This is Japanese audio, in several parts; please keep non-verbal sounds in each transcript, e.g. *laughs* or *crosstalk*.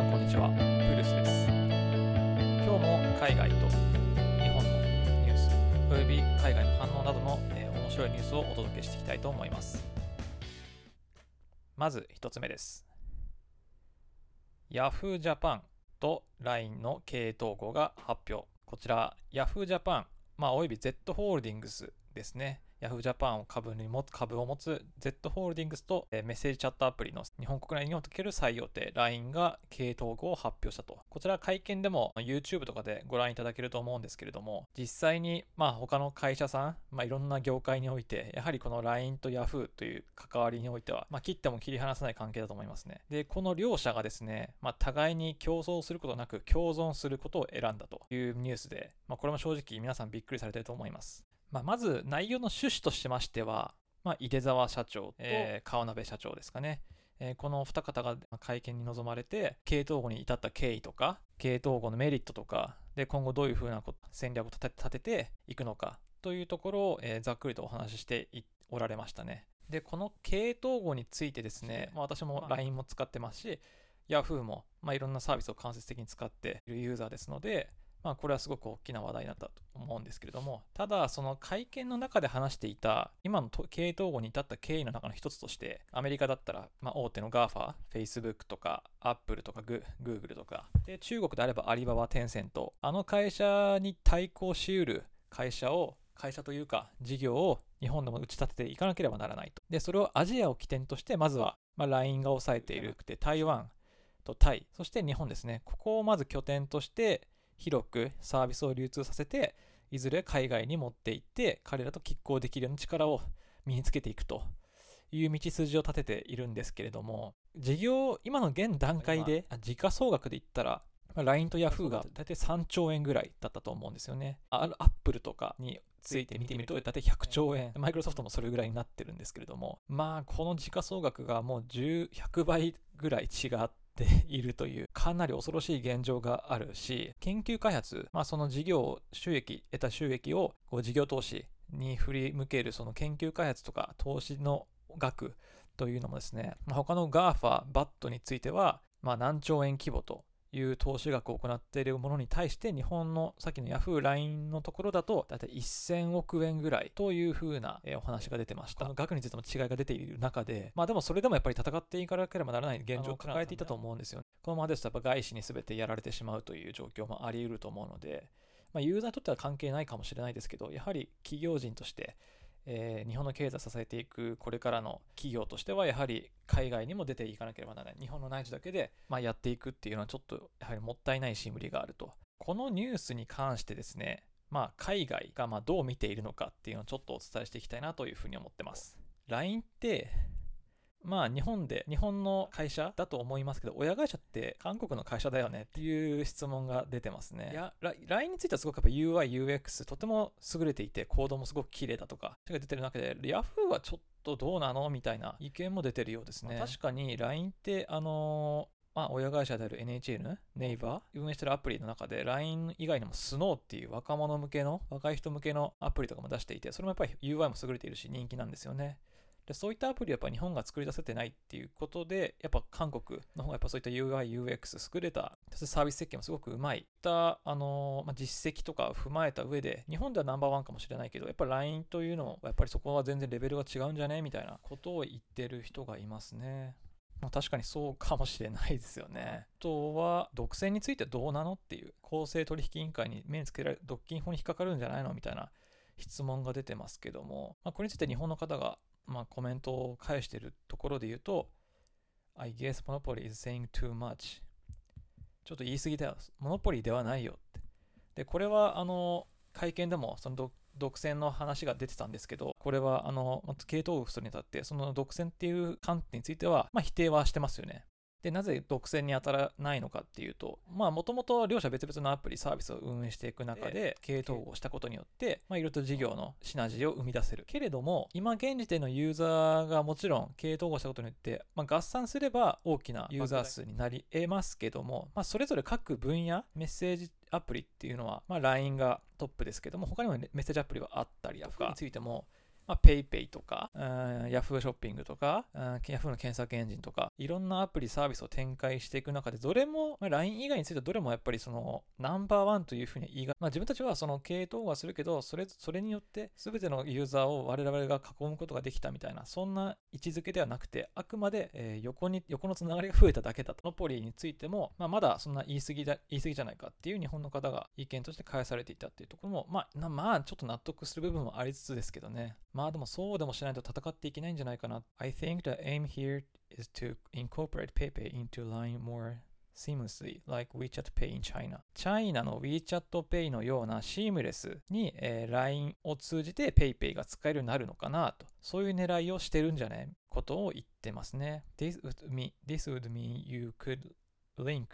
さんこんにちは。プースです。今日も海外と日本のニュースおよび海外の反応などの、えー面白いニュースをお届けしていきたいと思います。まず一つ目です。Yahoo Japan と LINE の経営統合が発表。こちら Yahoo Japan まあおよび Z ホールディングスですね。Yahoo Japan を株に持つ株を持つ Z ホールディングスとメッセージチャットアプリの日本国内における最大手 LINE が経営統合を発表したと。こちら会見でも YouTube とかでご覧いただけると思うんですけれども、実際にまあ他の会社さん、まあ、いろんな業界において、やはりこの LINE と Yahoo という関わりにおいては、まあ、切っても切り離せない関係だと思いますね。で、この両者がですね、まあ、互いに競争することなく共存することを選んだというニュースで、まあ、これも正直皆さんびっくりされてると思います。まあ、まず内容の趣旨としましては、まあ、井出沢社長と、えー川鍋社長ですかね。えーこの二方が会見に臨まれて、経営統合に至った経緯とか、経営統合のメリットとか、で今後どういうふうな戦略を立て立てていくのかというところを、えーざっくりとお話ししていおられましたね。で、この経営統合についてですね、まあ、私も LINE も使ってますし、Yahoo も、まあ、いろんなサービスを間接的に使っているユーザーですので、まあ、これはすごく大きな話題になったと思うんですけれども、ただ、その会見の中で話していた、今の経営統合に至った経緯の中の一つとして、アメリカだったら、まあ、大手の GAFA、Facebook とか、Apple とか、Google とか、で、中国であればアリババ、テンセント、あの会社に対抗しうる会社を、会社というか、事業を日本でも打ち立てていかなければならないと。で、それをアジアを起点として、まずは、まあ、LINE が抑えているくて、台湾とタイ、そして日本ですね。ここをまず拠点として、広くサービスを流通させて、いずれ海外に持って行って、彼らと拮抗できるような力を身につけていくという道筋を立てているんですけれども、事業、今の現段階で、あ時価総額で言ったら、まあ LINE と Yahoo が大体3兆円ぐらいだったと思うんですよね。あアップルとかについて見てみると、大体100兆円、マイクロソフトもそれぐらいになってるんですけれども、まあ、この時価総額がもう10、100倍ぐらい違っているという、かなり恐ろしい現状があるし、研究開発、まあ、その事業、収益、得た収益をこう事業投資に振り向ける、その研究開発とか投資の額というのもですね、まあ、他の GAFA、BAT については、まあ、何兆円規模という投資額を行っているものに対して日本のさっきの Yahoo、LINE のところだと大体1000億円ぐらいというふうなえーお話が出てました。この額についても違いが出ている中で、まあでもそれでもやっぱり戦っていかなければならない現状を抱えていたと思うんですよね。このままですとやっぱ外資に全てやられてしまうという状況もあり得ると思うので、まあユーザーにとっては関係ないかもしれないですけど、やはり企業人としてえー日本の経済を支えていくこれからの企業としてはやはり海外にも出ていかなければならない。日本の内需だけで、まあ、やっていくっていうのはちょっとやはりもったいないし無理があると。このニュースに関してですねまあ海外がまどう見ているのかっていうのをちょっとお伝えしていきたいなというふうに思ってます。LINE ってまあ日本で、日本の会社だと思いますけど、親会社って韓国の会社だよねっていう質問が出てますね。いや、ラ LINE についてはすごくやっぱ UI、UX とても優れていて、コードもすごく綺麗だとか、それが出てる中で、Yahoo はちょっとどうなのみたいな意見も出てるようですね。確かに LINE って、あのーまあ、親会社である NHN、ネイバー、運営してるアプリの中で LINE 以外にも Snow っていう若者向けの、若い人向けのアプリとかも出していて、それもやっぱり UI も優れているし人気なんですよね。でそういったアプリはやっぱ日本が作り出せてないっていうことで、やっぱ韓国の方がやっぱそういった UI、UX 優れた、そしてサービス設計もすごくうまい。いった、あのまあ、実績とか踏まえた上で、日本ではナンバーワンかもしれないけど、やっぱ LINE というのも、やっぱりそこは全然レベルが違うんじゃねみたいなことを言ってる人がいますね。まあ、確かにそうかもしれないですよね。あとは、独占についてどうなのっていう、公正取引委員会に目につけられ、独禁法に引っかかるんじゃないのみたいな質問が出てますけども、まあ、これについて日本の方が、まあ、コメントを返しているところで言うと、I guess monopoly is saying too much. ちょっと言い過ぎだよ。モノポリーではないよって。で、これは、あの、会見でも、その独占の話が出てたんですけど、これは、あの、ま系統するにあたって、その独占っていう観点については、まあ、否定はしてますよね。で、なぜ独占に当たらないのかっていうと、まあ、もともと両者別々のアプリ、サービスを運営していく中で、経営統合したことによって、まあ、いろいろと事業のシナジーを生み出せる。けれども、今現時点のユーザーがもちろん経営統合したことによって、まあ、合算すれば大きなユーザー数になり得ますけども、まあ、それぞれ各分野、メッセージアプリっていうのは、まあ、LINE がトップですけども、他にもメッセージアプリはあったりとか、についても、まあ、PayPay とか、うん、Yahoo ショッピングとか、うん、Yahoo の検索エンジンとか、いろんなアプリ、サービスを展開していく中で、どれも、まあ、LINE 以外についてはどれもやっぱりそのナンバーワンというふうに言いが、まあ、自分たちはその系統はするけど、それそれによって全てのユーザーを我々が囲むことができたみたいな、そんな位置づけではなくて、あくまで、えー、横に、横のつながりが増えただけだと。ノポリについても、まあ、まだそんな言い過ぎだ、言い過ぎじゃないかっていう日本の方が意見として返されていたっていうところも、まあ、まあ、ちょっと納得する部分もありつつですけどね。まあでもそうでもしないと戦っていけないんじゃないかな。I think the aim here is to incorporate PayPay into Line more seamlessly, like WeChat Pay in China. チャイナの WeChat Pay のようなシームレスに、えー、LINE を通じて PayPay が使えるようになるのかなと。そういう狙いをしてるんじゃないことを言ってますね。This would mean, this would mean you could link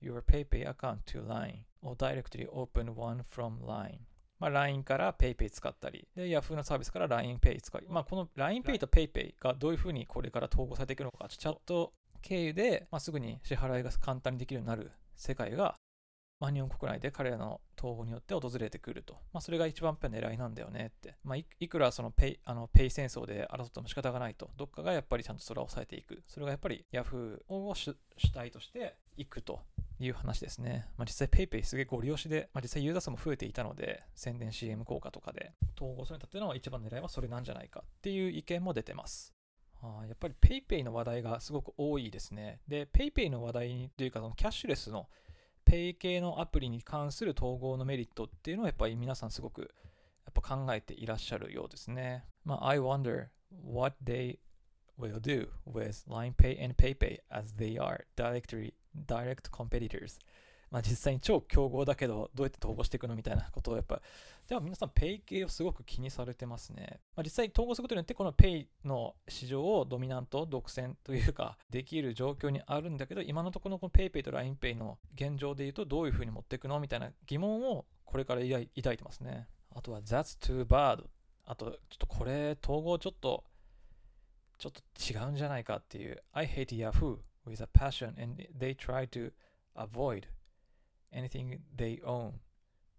your PayPay account to LINE or directly open one from LINE. まあ、LINE から PayPay 使ったり、で、Yahoo のサービスから LINEPay 使い、まあ、この LINEPay と PayPay がどういうふうにこれから統合されていくのか、チャット経由で、まあ、すぐに支払いが簡単にできるようになる世界が、まあ、日本国内で彼らの統合によって訪れてくると。まあ、それが一番やっぱ狙いなんだよねって。まあ、いいくらそのペイあのペイ戦争で争っても仕方がないと。どっかがやっぱりちゃんとそれを抑えていく。それがやっぱり Yahoo を主体としていくという話ですね。まあ、実際 PayPay すげえご利用しで、まあ、実際ユーザー数も増えていたので、宣伝 CM 効果とかで統合するに立ってのは一番狙いはそれなんじゃないかっていう意見も出てます。あやっぱり PayPay の話題がすごく多いですね。で、PayPay の話題というか、そのキャッシュレスの Pay 系のアプリに関する統合のメリットっていうのはやっぱり皆さんすごくやっぱ考えていらっしゃるようですね。まあ、I wonder what they will do with LinePay and PayPay as they are directly direct competitors. まあ実際に超競合だけど、どうやって統合していくのみたいなことをやっぱ、では皆さん、ペイ系をすごく気にされてますね。まあ、実際統合することによって、このペイの市場を dominant、独占というか、できる状況にあるんだけど、今のところこのこの PayPay と LINEPay の現状で言うと、どういうふうに持っていくのみたいな疑問をこれから抱いてますね。あとは、That's too bad. あと、ちょっとこれ、統合ちょっと、ちょっと違うんじゃないかっていう。I hate Yahoo with a passion and they try to avoid anything they own っ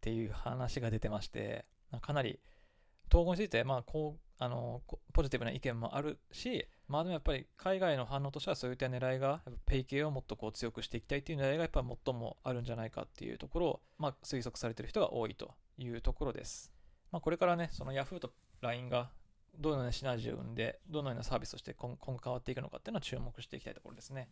ていう話が出てまして、かなり統合について、まあ、こう、あの、ポジティブな意見もあるし、まあでもやっぱり海外の反応としてはそういった狙いが、ペイ系をもっとこう強くしていきたいっていう狙いがやっぱ最もあるんじゃないかっていうところを、まあ推測されてる人が多いというところです。まあこれからね、その Yahoo と LINE がどのようなシナジーを生んで、どのようなサービスとして今後変わっていくのかっていうのを注目していきたいところですね。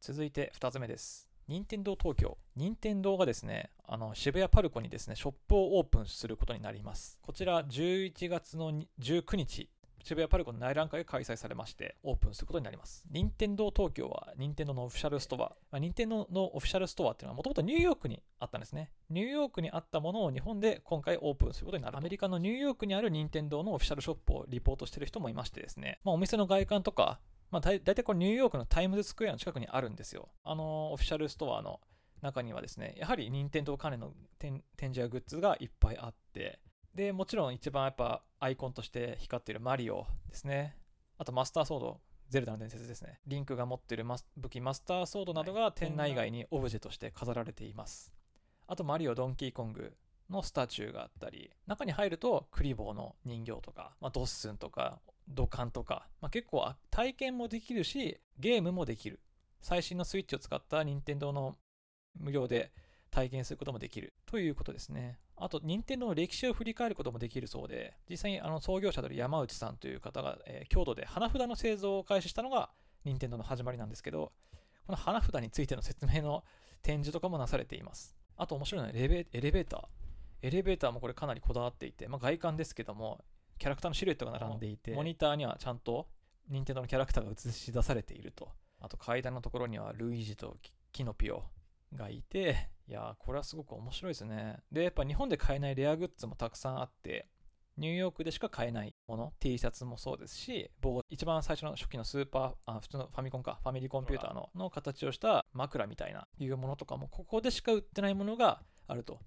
続いて2つ目です。任天堂東京。任天堂がですね、あの渋谷パルコにですね、ショップをオープンすることになります。こちら11月の19日、渋谷パルコの内覧会が開催されまして、オープンすることになります。任天堂東京は、任天堂のオフィシャルストア。まあ、任天堂のオフィシャルストアっていうのは、もともとニューヨークにあったんですね。ニューヨークにあったものを日本で今回オープンすることになる。アメリカのニューヨークにある任天堂のオフィシャルショップをリポートしてる人もいましてですね、まあ、お店の外観とか、まあ、だいたいこれニューヨークのタイムズスクエアの近くにあるんですよ。あのオフィシャルストアの中にはですね、やはり任天堂関連の展示やグッズがいっぱいあって、で、もちろん一番やっぱアイコンとして光っているマリオですね。あとマスターソード、ゼルダの伝説ですね。リンクが持っている武器マスターソードなどが店内外にオブジェとして飾られています。あとマリオ、ドンキーコングの statue があったり、中に入るとクリボーの人形とか、まあ、ドッスンとか、土管とか、まあ、結構体験もできるし、ゲームもできる。最新のスイッチを使った任天堂の無料で体験することもできるということですね。あと、任天堂の歴史を振り返ることもできるそうで、実際にあの創業者である山内さんという方が、えー、郷土で花札の製造を開始したのが任天堂の始まりなんですけど、この花札についての説明の展示とかもなされています。あと面白いのはエレベエレベーター。エレベーターもこれかなりこだわっていて、まあ、外観ですけども、キャラクターのシルエットが並んでいて、モニターにはちゃんと任天堂のキャラクターが映し出されていると。あと階段のところにはルイージとキノピオがいて、いやこれはすごく面白いですね。で、やっぱ日本で買えないレアグッズもたくさんあって、ニューヨークでしか買えないもの、T シャツもそうですし、一番最初の初期のスーパー、あ普通のファミコンか、ファミリーコンピューターのの形をした枕みたいないうものとかも、ここでしか売ってないものがあると。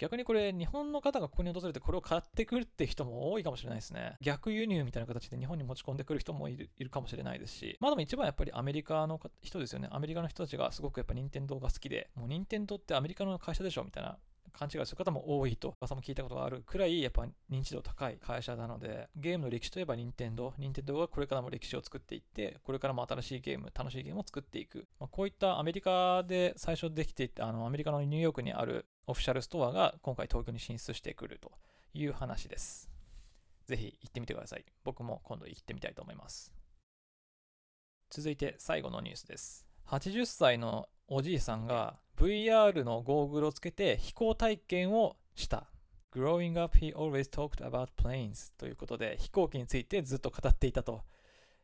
逆にこれ、日本の方がここに訪れてこれを買ってくるって人も多いかもしれないですね。逆輸入みたいな形で日本に持ち込んでくる人もいるいるかもしれないですし、まあでも一番やっぱりアメリカの人ですよね。アメリカの人たちがすごくやっぱ任天堂が好きで、もう任天堂ってアメリカの会社でしょみたいな。勘違いする方も多いと、噂も聞いたことがあるくらい、やっぱ認知度高い会社なので、ゲームの歴史といえば任天堂任天堂はこれからも歴史を作っていって、これからも新しいゲーム、楽しいゲームを作っていく。まあ、こういったアメリカで最初できていた、あのアメリカのニューヨークにあるオフィシャルストアが今回東京に進出してくるという話です。ぜひ行ってみてください。僕も今度行ってみたいと思います。続いて最後のニュースです。80歳のおじいさんが VR のゴーグルをつけて飛行体験をした。Growing up, he always talked about planes ということで飛行機についてずっと語っていたと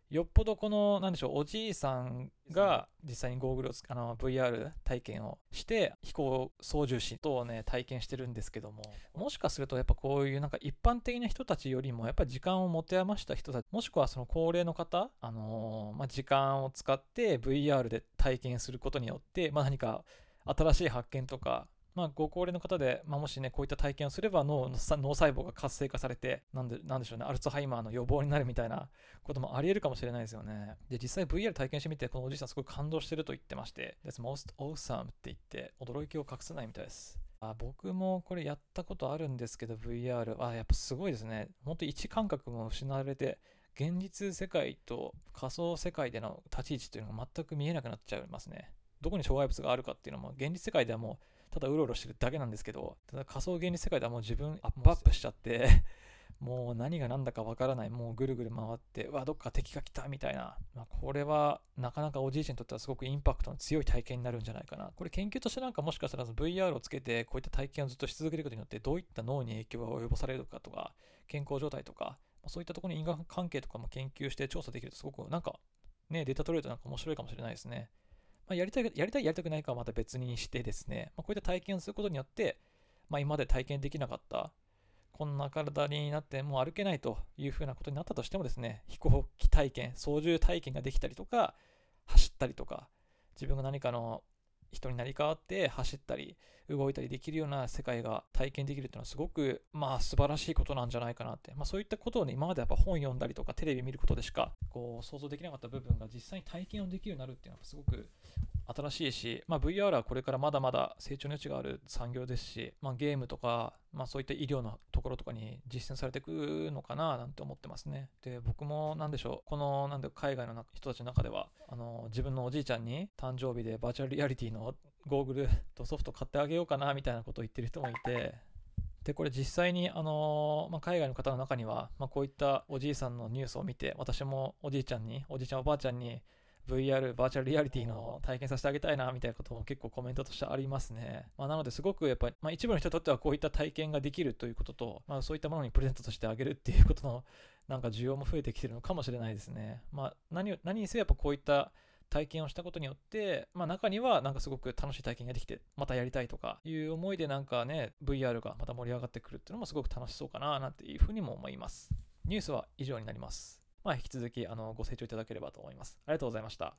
よっぽどこの、なんでしょう、おじいさんが実際にゴーグルをあの VR 体験をして、飛行操縦士等をね、体験してるんですけども、もしかするとやっぱこういうなんか一般的な人たちよりも、やっぱり時間を持て余した人たち、もしくはその高齢の方、あのー、まあ、時間を使って VR で体験することによって、まあ、何か新しい発見とか、まあ、ご高齢の方で、まあ、もしね、こういった体験をすれば脳脳細胞が活性化されて、なんで、なんでしょうね、アルツハイマーの予防になるみたいなこともあり得るかもしれないですよね。で、実際 VR 体験してみて、このおじいさんすごい感動してると言ってまして、That's most awesome って言って、驚きを隠せないみたいです。あ僕もこれやったことあるんですけど、VR。あ、やっぱすごいですね。本当位置感覚も失われて、現実世界と仮想世界での立ち位置というのが全く見えなくなっちゃいますね。どこに障害物があるかっていうのも、現実世界ではもうただうろうろしてるだけなんですけど、ただ仮想現実世界ではもう自分アップアップしちゃって *laughs* もう何が何だかわからない、もうぐるぐる回って、うわ、どっか敵が来たみたいな。まあ、これはなかなかおじいちゃんにとってはすごくインパクトの強い体験になるんじゃないかな。これ研究としてなんかもしかしたら VR をつけてこういった体験をずっとし続けることによってどういった脳に影響が及ぼされるかとか、健康状態とか、そういったところに因果関係とかも研究して調査できるとすごくなんかね、データ取れるとなんか面白いかもしれないですね。まあ、やりたい、やりたい、やりたくないかはまた別にしてですね、まあ、こういった体験をすることによって、まあ、今まで体験できなかった、こんな体になってもう歩けないというふうなことになったとしてもですね、飛行機体験、操縦体験ができたりとか、走ったりとか、自分が何かの人になり変わって走ったり動いたりできるような世界が体験できるっていうのはすごくまあ素晴らしいことなんじゃないかなって、まあ、そういったことをね今までやっぱ本読んだりとかテレビ見ることでしかこう想像できなかった部分が実際に体験をできるようになるっていうのはすごく新しいし、まあ、VR はこれからまだまだ成長の余地がある産業ですし、まあ、ゲームとか、まあ、そういった医療のところとかに実践されていくのかななんて思ってますね。で、僕もなんでしょう、このなんで海外の人たちの中では、あの自分のおじいちゃんに誕生日でバーチャルリアリティのゴーグルとソフト買ってあげようかなみたいなことを言ってる人もいて、で、これ実際に、あのまあ、海外の方の中には、まあ、こういったおじいさんのニュースを見て、私もおじいちゃんに、おじいちゃんおばあちゃんに、VR、バーチャルリアリティの体験させてあげたいなみたいなことも結構コメントとしてありますね。まあ、なのですごくやっぱり、まあ、一部の人にとってはこういった体験ができるということと、まあ、そういったものにプレゼントとしてあげるっていうことの *laughs* なんか需要も増えてきてるのかもしれないですね。まあ、何何にせよやっぱこういった体験をしたことによって、まあ、中にはなんかすごく楽しい体験ができてまたやりたいとかいう思いでなんかね VR がまた盛り上がってくるっていうのもすごく楽しそうかななんていうふうにも思いますニュースは以上になりますまあ引き続きあのご清聴いただければと思います。ありがとうございました。